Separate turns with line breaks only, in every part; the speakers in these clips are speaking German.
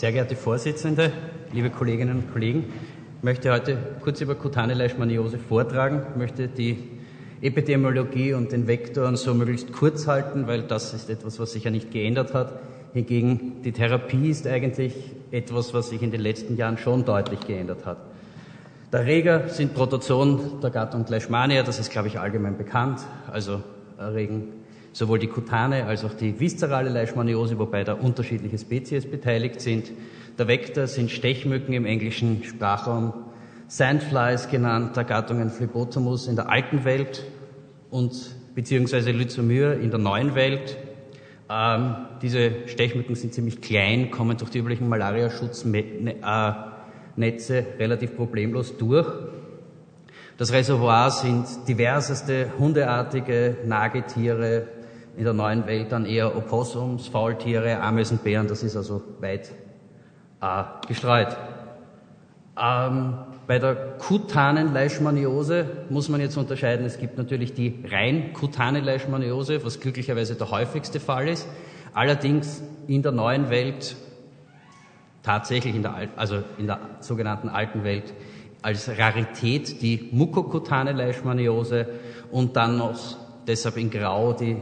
Sehr geehrte Vorsitzende, liebe Kolleginnen und Kollegen, ich möchte heute kurz über kutane Leishmaniose vortragen. Ich möchte die Epidemiologie und den Vektoren so möglichst kurz halten, weil das ist etwas, was sich ja nicht geändert hat. Hingegen die Therapie ist eigentlich etwas, was sich in den letzten Jahren schon deutlich geändert hat. Der Erreger sind Protozoen der Gattung Leishmania, das ist, glaube ich, allgemein bekannt. Also erregen sowohl die kutane als auch die viszerale Leishmaniose, wobei da unterschiedliche Spezies beteiligt sind. Der Vektor sind Stechmücken im englischen Sprachraum, Sandflies genannt, der Gattungen Phlebotomus in der alten Welt und beziehungsweise Lyzomyr in der neuen Welt. Ähm, diese Stechmücken sind ziemlich klein, kommen durch die üblichen Malariaschutznetzen Netze relativ problemlos durch. Das Reservoir sind diverseste hundeartige Nagetiere, in der neuen Welt dann eher Opossums, Faultiere, Ameisenbären, das ist also weit äh, gestreut. Ähm, bei der kutanen Leishmaniose muss man jetzt unterscheiden, es gibt natürlich die rein kutane Leishmaniose, was glücklicherweise der häufigste Fall ist. Allerdings in der neuen Welt tatsächlich in der, also in der sogenannten alten Welt als Rarität die mukokutane Leishmaniose und dann noch deshalb in Grau die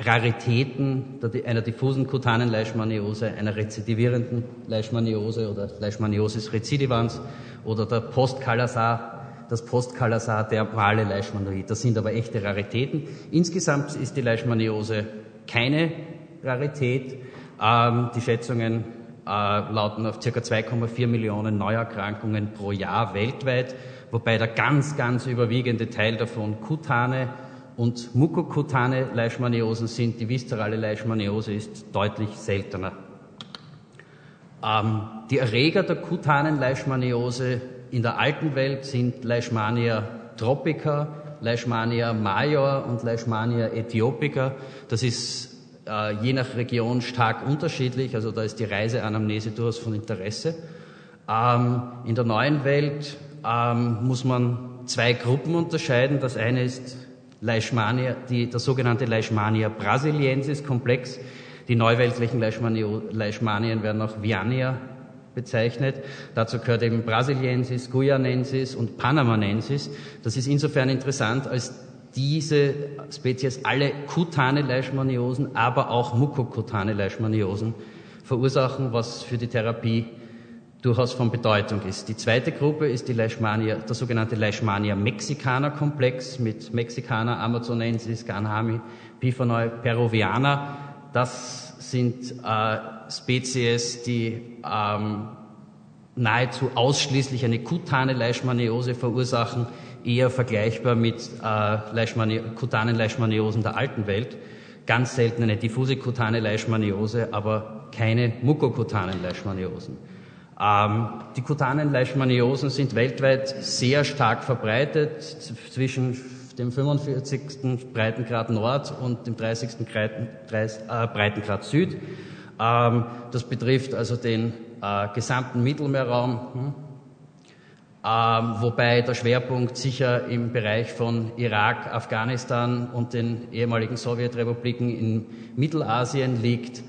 Raritäten einer diffusen kutanen Leishmaniose, einer rezidivierenden Leishmaniose oder Leishmaniosis recidivans oder der Postkalasar, das Postkalasar dermale Leishmanoid. Das sind aber echte Raritäten. Insgesamt ist die Leishmaniose keine Rarität. Ähm, die Schätzungen äh, lauten auf ca. 2,4 Millionen Neuerkrankungen pro Jahr weltweit, wobei der ganz, ganz überwiegende Teil davon kutane und mukokutane Leishmaniosen sind. Die viszerale Leishmaniose ist deutlich seltener. Ähm, die Erreger der kutanen Leishmaniose in der alten Welt sind Leishmania tropica, Leishmania major und Leishmania ethiopica. Das ist äh, je nach Region stark unterschiedlich, also da ist die Reiseanamnese durchaus von Interesse. Ähm, in der neuen Welt ähm, muss man zwei Gruppen unterscheiden. Das eine ist Leishmania, die, der sogenannte Leishmania brasiliensis Komplex. Die neuweltlichen Leishmanien werden auch Viania bezeichnet. Dazu gehört eben Brasiliensis, Guyanensis und Panamanensis. Das ist insofern interessant, als diese Spezies alle kutane Leishmaniosen, aber auch mukokutane Leishmaniosen verursachen, was für die Therapie durchaus von Bedeutung ist. Die zweite Gruppe ist die Leishmania, der sogenannte Leishmania Mexicana Komplex mit Mexicana, Amazonensis, Ganhami, Piphanoi, Peruviana. Das sind äh, Spezies, die ähm, nahezu ausschließlich eine kutane Leishmaniose verursachen, eher vergleichbar mit äh, Leishmani kutanen Leishmaniosen der alten Welt. Ganz selten eine diffuse kutane Leishmaniose, aber keine mukokutanen Leishmaniosen. Ähm, die kutanen Leishmaniosen sind weltweit sehr stark verbreitet, zwischen dem 45. Breitengrad Nord und dem 30. Äh, Breitengrad Süd. Ähm, das betrifft also den äh, gesamten Mittelmeerraum, hm? ähm, wobei der Schwerpunkt sicher im Bereich von Irak, Afghanistan und den ehemaligen Sowjetrepubliken in Mittelasien liegt,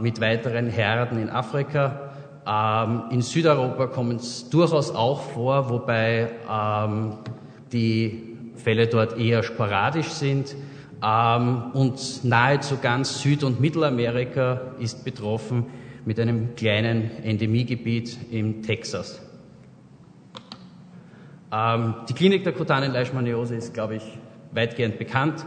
mit weiteren Herden in Afrika. Ähm, in Südeuropa kommen es durchaus auch vor, wobei ähm, die Fälle dort eher sporadisch sind. Ähm, und nahezu ganz Süd- und Mittelamerika ist betroffen mit einem kleinen Endemiegebiet in Texas. Ähm, die Klinik der kutanen Leishmaniose ist, glaube ich, weitgehend bekannt.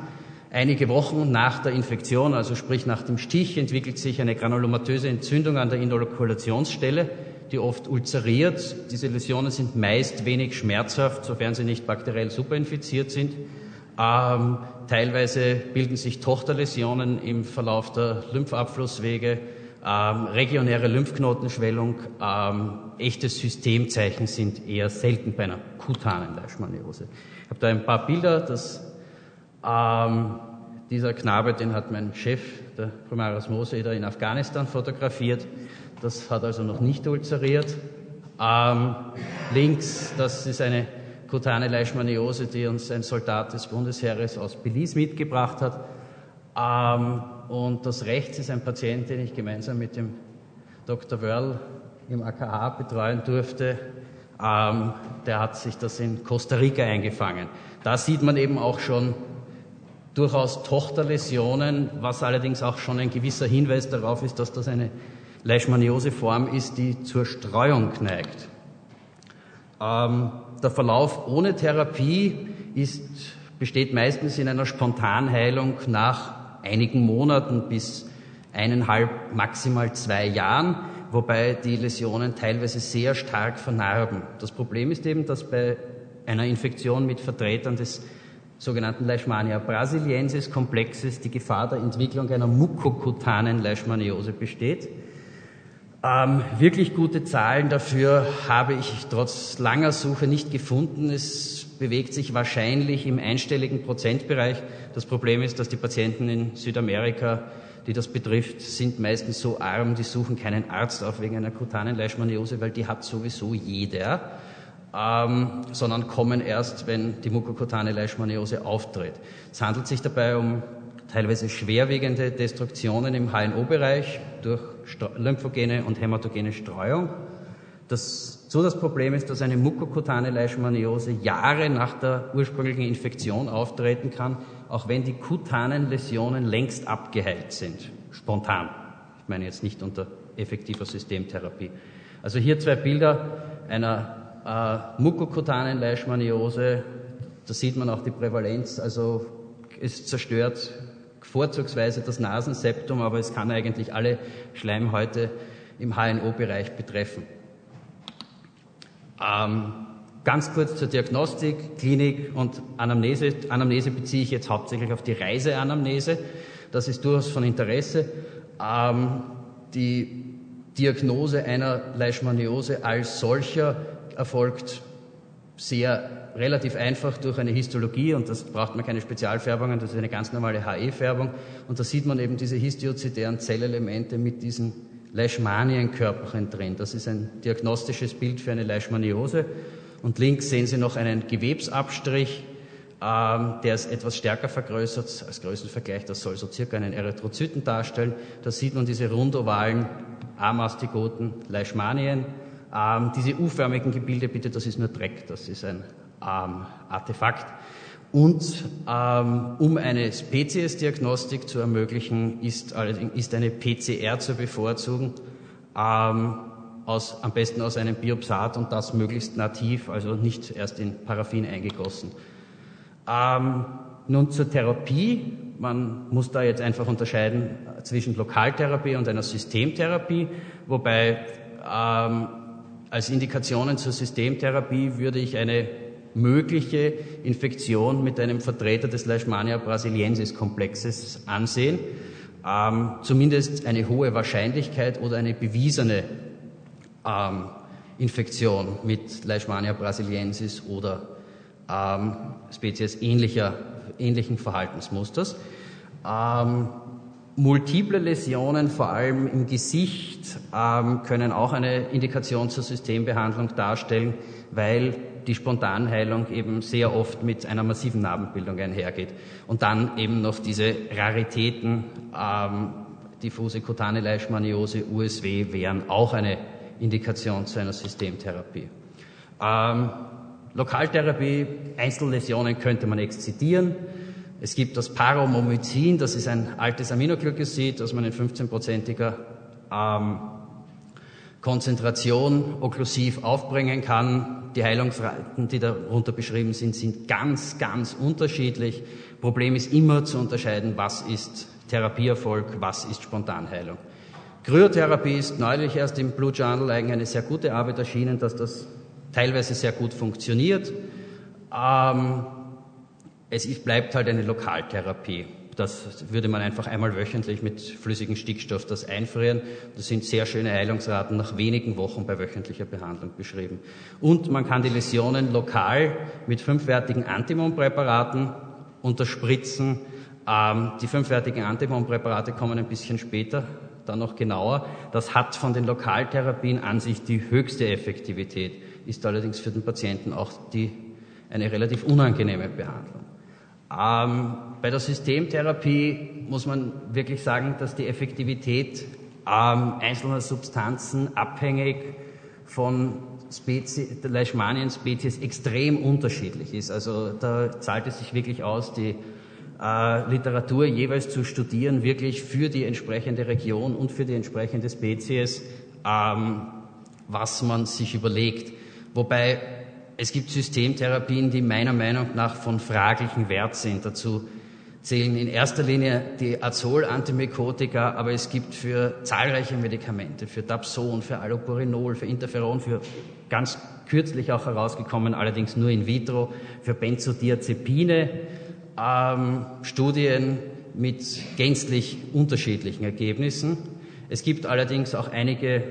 Einige Wochen nach der Infektion, also sprich nach dem Stich, entwickelt sich eine granulomatöse Entzündung an der Inokulationsstelle, die oft ulzeriert. Diese Läsionen sind meist wenig schmerzhaft, sofern sie nicht bakteriell superinfiziert sind. Ähm, teilweise bilden sich Tochterläsionen im Verlauf der Lymphabflusswege ähm, regionäre Lymphknotenschwellung, ähm, echte Systemzeichen sind eher selten bei einer kutanen Leishmaniose. Ich habe da ein paar Bilder, das, ähm, dieser Knabe, den hat mein Chef, der Primaris Moseder, in Afghanistan fotografiert. Das hat also noch nicht ulzeriert. Ähm, links, das ist eine kutane Leishmaniose, die uns ein Soldat des Bundesheeres aus Belize mitgebracht hat. Ähm, und das rechts ist ein Patient, den ich gemeinsam mit dem Dr. Wörl im AKH betreuen durfte, ähm, der hat sich das in Costa Rica eingefangen. Da sieht man eben auch schon durchaus Tochterläsionen, was allerdings auch schon ein gewisser Hinweis darauf ist, dass das eine Leishmaniose-Form ist, die zur Streuung neigt. Ähm, der Verlauf ohne Therapie ist, besteht meistens in einer Spontanheilung nach einigen Monaten bis eineinhalb, maximal zwei Jahren, wobei die Läsionen teilweise sehr stark vernarben. Das Problem ist eben, dass bei einer Infektion mit Vertretern des sogenannten Leishmania brasiliensis Komplexes die Gefahr der Entwicklung einer mukokutanen Leishmaniose besteht. Ähm, wirklich gute Zahlen dafür habe ich trotz langer Suche nicht gefunden. Es bewegt sich wahrscheinlich im einstelligen Prozentbereich. Das Problem ist, dass die Patienten in Südamerika, die das betrifft, sind meistens so arm, die suchen keinen Arzt auf wegen einer kutanen Leishmaniose, weil die hat sowieso jeder ähm, sondern kommen erst, wenn die mukokutane Leishmaniose auftritt. Es handelt sich dabei um teilweise schwerwiegende Destruktionen im HNO-Bereich durch lymphogene und hämatogene Streuung. Das, so das Problem ist, dass eine mukokutane Leishmaniose Jahre nach der ursprünglichen Infektion auftreten kann, auch wenn die kutanen Läsionen längst abgeheilt sind, spontan. Ich meine jetzt nicht unter effektiver Systemtherapie. Also hier zwei Bilder einer äh, mukokutanen Leishmaniose, da sieht man auch die Prävalenz, also es zerstört vorzugsweise das Nasenseptum, aber es kann eigentlich alle Schleimhäute im HNO-Bereich betreffen. Ähm, ganz kurz zur Diagnostik, Klinik und Anamnese. Anamnese beziehe ich jetzt hauptsächlich auf die Reiseanamnese. Das ist durchaus von Interesse. Ähm, die Diagnose einer Leishmaniose als solcher erfolgt sehr relativ einfach durch eine Histologie und das braucht man keine Spezialfärbungen, das ist eine ganz normale HE-Färbung und da sieht man eben diese histiozytären Zellelemente mit diesen Leishmanienkörperchen drin. Das ist ein diagnostisches Bild für eine Leishmaniose und links sehen Sie noch einen Gewebsabstrich, ähm, der ist etwas stärker vergrößert als Größenvergleich, das soll so circa einen Erythrozyten darstellen. Da sieht man diese rundovalen Amastigoten Leishmanien ähm, diese U-förmigen Gebilde, bitte, das ist nur Dreck, das ist ein ähm, Artefakt. Und ähm, um eine Speziesdiagnostik zu ermöglichen, ist, ist eine PCR zu bevorzugen, ähm, aus, am besten aus einem Biopsat und das möglichst nativ, also nicht erst in Paraffin eingegossen. Ähm, nun zur Therapie. Man muss da jetzt einfach unterscheiden zwischen Lokaltherapie und einer Systemtherapie, wobei ähm, als Indikationen zur Systemtherapie würde ich eine mögliche Infektion mit einem Vertreter des Leishmania brasiliensis Komplexes ansehen. Ähm, zumindest eine hohe Wahrscheinlichkeit oder eine bewiesene ähm, Infektion mit Leishmania brasiliensis oder ähm, Spezies ähnlicher, ähnlichen Verhaltensmusters. Ähm, Multiple Läsionen, vor allem im Gesicht, ähm, können auch eine Indikation zur Systembehandlung darstellen, weil die Spontanheilung eben sehr oft mit einer massiven Narbenbildung einhergeht. Und dann eben noch diese Raritäten, ähm, diffuse kutane Leishmaniose, USW, wären auch eine Indikation zu einer Systemtherapie. Ähm, Lokaltherapie, Einzelläsionen könnte man exzidieren. Es gibt das Paromomycin, das ist ein altes Aminoglykosid, das man in 15-prozentiger ähm, Konzentration okklusiv aufbringen kann. Die Heilungsraten, die darunter beschrieben sind, sind ganz, ganz unterschiedlich. Problem ist immer zu unterscheiden, was ist Therapieerfolg, was ist Spontanheilung. Kryotherapie ist neulich erst im Blue Journal eigentlich eine sehr gute Arbeit erschienen, dass das teilweise sehr gut funktioniert. Ähm, es ist, bleibt halt eine Lokaltherapie. Das würde man einfach einmal wöchentlich mit flüssigem Stickstoff das einfrieren. Das sind sehr schöne Heilungsraten nach wenigen Wochen bei wöchentlicher Behandlung beschrieben. Und man kann die Läsionen lokal mit fünfwertigen Antimon-Präparaten unterspritzen. Ähm, die fünfwertigen Antimon-Präparate kommen ein bisschen später, dann noch genauer. Das hat von den Lokaltherapien an sich die höchste Effektivität, ist allerdings für den Patienten auch die, eine relativ unangenehme Behandlung. Ähm, bei der Systemtherapie muss man wirklich sagen, dass die Effektivität ähm, einzelner Substanzen abhängig von Spezies, der Leishmanien-Spezies extrem unterschiedlich ist. Also da zahlt es sich wirklich aus, die äh, Literatur jeweils zu studieren, wirklich für die entsprechende Region und für die entsprechende Spezies, ähm, was man sich überlegt. Wobei es gibt Systemtherapien, die meiner Meinung nach von fraglichem Wert sind. Dazu zählen in erster Linie die Azol-Antimykotika, aber es gibt für zahlreiche Medikamente, für Dapson, für Allopurinol, für Interferon, für ganz kürzlich auch herausgekommen, allerdings nur in vitro, für Benzodiazepine, ähm, Studien mit gänzlich unterschiedlichen Ergebnissen. Es gibt allerdings auch einige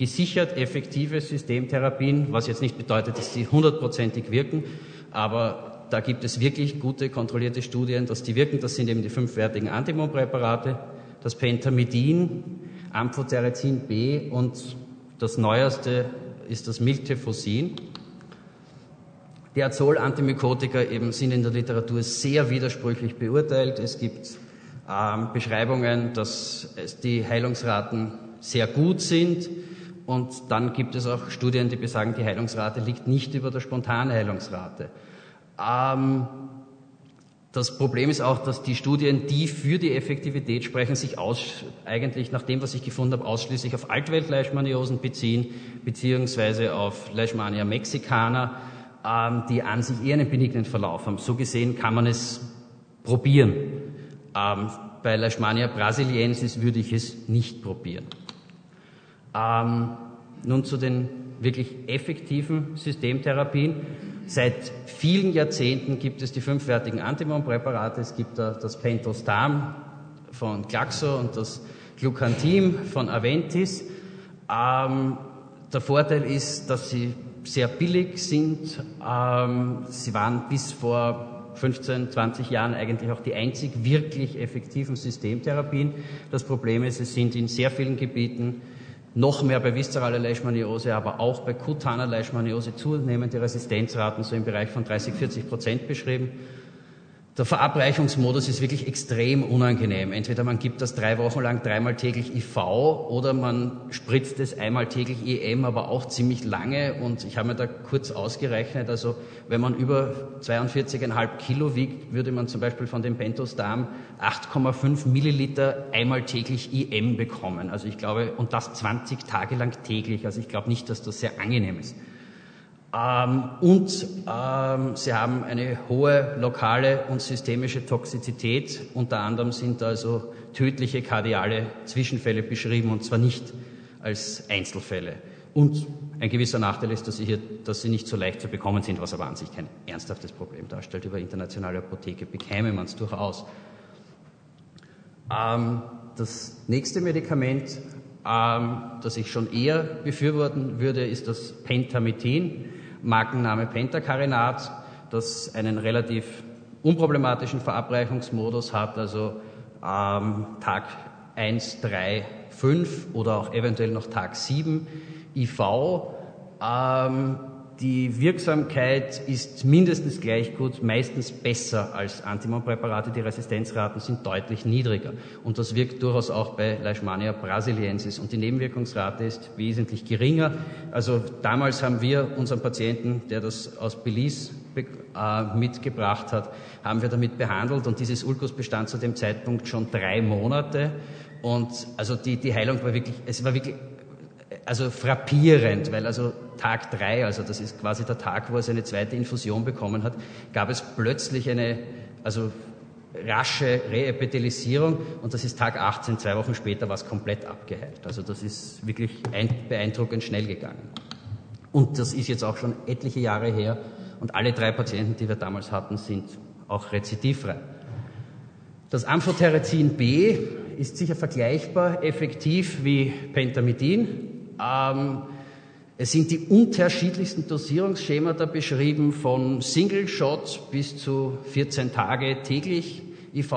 gesichert effektive Systemtherapien, was jetzt nicht bedeutet, dass sie hundertprozentig wirken, aber da gibt es wirklich gute kontrollierte Studien, dass die wirken. Das sind eben die fünfwertigen Antimon-Präparate, das Pentamidin, Amphotericin B und das neueste ist das Miltefosin. Die Azol-Antimykotika eben sind in der Literatur sehr widersprüchlich beurteilt. Es gibt ähm, Beschreibungen, dass die Heilungsraten sehr gut sind. Und dann gibt es auch Studien, die besagen, die Heilungsrate liegt nicht über der Spontanheilungsrate. Ähm, das Problem ist auch, dass die Studien, die für die Effektivität sprechen, sich aus, eigentlich nach dem, was ich gefunden habe, ausschließlich auf Altwelt-Leishmaniosen beziehen, beziehungsweise auf Leishmania mexicana, ähm, die an sich eher einen benignen Verlauf haben. So gesehen kann man es probieren. Ähm, bei Leishmania brasiliensis würde ich es nicht probieren. Ähm, nun zu den wirklich effektiven Systemtherapien. Seit vielen Jahrzehnten gibt es die fünfwertigen Antimon-Präparate. Es gibt da das Pentostam von Glaxo und das Glucantim von Aventis. Ähm, der Vorteil ist, dass sie sehr billig sind. Ähm, sie waren bis vor 15, 20 Jahren eigentlich auch die einzig wirklich effektiven Systemtherapien. Das Problem ist, es sind in sehr vielen Gebieten noch mehr bei viszeraler Leishmaniose, aber auch bei kutaner Leishmaniose zunehmende Resistenzraten so im Bereich von 30, 40 Prozent beschrieben. Der Verabreichungsmodus ist wirklich extrem unangenehm. Entweder man gibt das drei Wochen lang dreimal täglich IV oder man spritzt es einmal täglich EM, aber auch ziemlich lange. Und ich habe mir da kurz ausgerechnet, also wenn man über 42,5 Kilo wiegt, würde man zum Beispiel von dem Pentostam 8,5 Milliliter einmal täglich EM bekommen. Also ich glaube, und das 20 Tage lang täglich. Also ich glaube nicht, dass das sehr angenehm ist. Ähm, und ähm, sie haben eine hohe lokale und systemische Toxizität. Unter anderem sind also tödliche kardiale Zwischenfälle beschrieben und zwar nicht als Einzelfälle. Und ein gewisser Nachteil ist, dass sie, hier, dass sie nicht so leicht zu bekommen sind, was aber an sich kein ernsthaftes Problem darstellt. Über internationale Apotheke bekäme man es durchaus. Ähm, das nächste Medikament, ähm, das ich schon eher befürworten würde, ist das Pentamidin. Markenname Pentacarinat, das einen relativ unproblematischen Verabreichungsmodus hat, also ähm, Tag 1, 3, 5 oder auch eventuell noch Tag 7 IV. Ähm, die Wirksamkeit ist mindestens gleich gut, meistens besser als Antimonpräparate. Die Resistenzraten sind deutlich niedriger. Und das wirkt durchaus auch bei Leishmania brasiliensis. Und die Nebenwirkungsrate ist wesentlich geringer. Also damals haben wir unseren Patienten, der das aus Belize äh, mitgebracht hat, haben wir damit behandelt. Und dieses Ulkus bestand zu dem Zeitpunkt schon drei Monate. Und also die, die Heilung war wirklich, es war wirklich also frappierend, weil also Tag drei, also das ist quasi der Tag, wo er seine zweite Infusion bekommen hat, gab es plötzlich eine, also rasche Reepithelisierung und das ist Tag 18, zwei Wochen später war es komplett abgeheilt. Also das ist wirklich beeindruckend schnell gegangen. Und das ist jetzt auch schon etliche Jahre her und alle drei Patienten, die wir damals hatten, sind auch rezidivfrei. Das Amphotericin B ist sicher vergleichbar effektiv wie Pentamidin, ähm, es sind die unterschiedlichsten Dosierungsschemata beschrieben, von Single Shot bis zu 14 Tage täglich IV.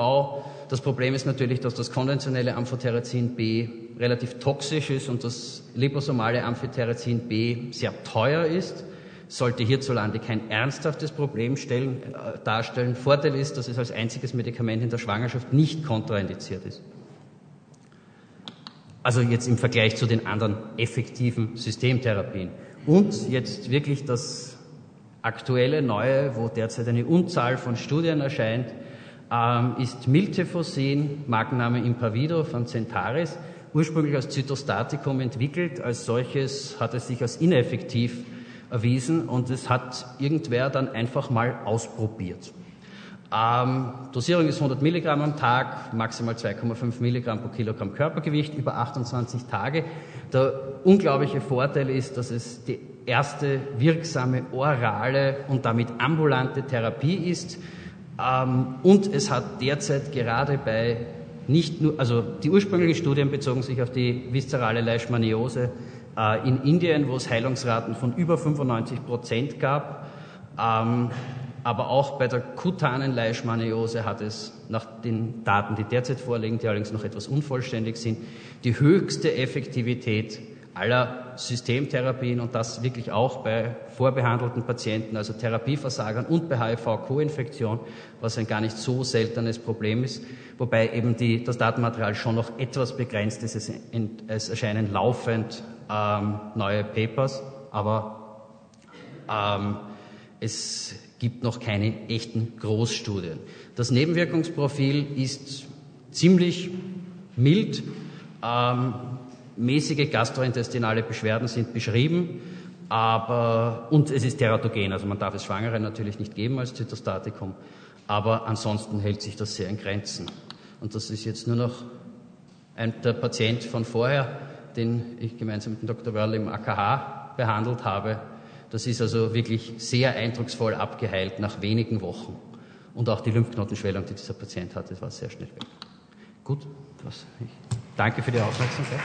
Das Problem ist natürlich, dass das konventionelle Amphotericin B relativ toxisch ist und das liposomale Amphotericin B sehr teuer ist. Sollte hierzulande kein ernsthaftes Problem stellen, äh, darstellen. Vorteil ist, dass es als einziges Medikament in der Schwangerschaft nicht kontraindiziert ist. Also jetzt im Vergleich zu den anderen effektiven Systemtherapien. Und jetzt wirklich das aktuelle Neue, wo derzeit eine Unzahl von Studien erscheint, ähm, ist Miltefosin, Markenname Impavido von Centaris, ursprünglich als Zytostatikum entwickelt. Als solches hat es sich als ineffektiv erwiesen und es hat irgendwer dann einfach mal ausprobiert. Ähm, Dosierung ist 100 Milligramm am Tag, maximal 2,5 Milligramm pro Kilogramm Körpergewicht über 28 Tage. Der unglaubliche Vorteil ist, dass es die erste wirksame orale und damit ambulante Therapie ist. Ähm, und es hat derzeit gerade bei nicht nur, also die ursprünglichen Studien bezogen sich auf die viszerale Leishmaniose äh, in Indien, wo es Heilungsraten von über 95 Prozent gab. Ähm, aber auch bei der kutanen Leishmaniose hat es nach den Daten, die derzeit vorliegen, die allerdings noch etwas unvollständig sind, die höchste Effektivität aller Systemtherapien und das wirklich auch bei vorbehandelten Patienten, also Therapieversagern und bei HIV-Co-Infektion, was ein gar nicht so seltenes Problem ist, wobei eben die, das Datenmaterial schon noch etwas begrenzt ist. Es, es erscheinen laufend ähm, neue Papers, aber ähm, es gibt noch keine echten Großstudien. Das Nebenwirkungsprofil ist ziemlich mild. Ähm, mäßige gastrointestinale Beschwerden sind beschrieben, aber, und es ist teratogen, also man darf es Schwangeren natürlich nicht geben als Zytostatikum, aber ansonsten hält sich das sehr in Grenzen. Und das ist jetzt nur noch ein, der Patient von vorher, den ich gemeinsam mit dem Dr. Wörl im AKH behandelt habe, das ist also wirklich sehr eindrucksvoll abgeheilt nach wenigen Wochen. Und auch die Lymphknotenschwellung, die dieser Patient hatte, war sehr schnell weg. Gut, das, ich danke für die Aufmerksamkeit.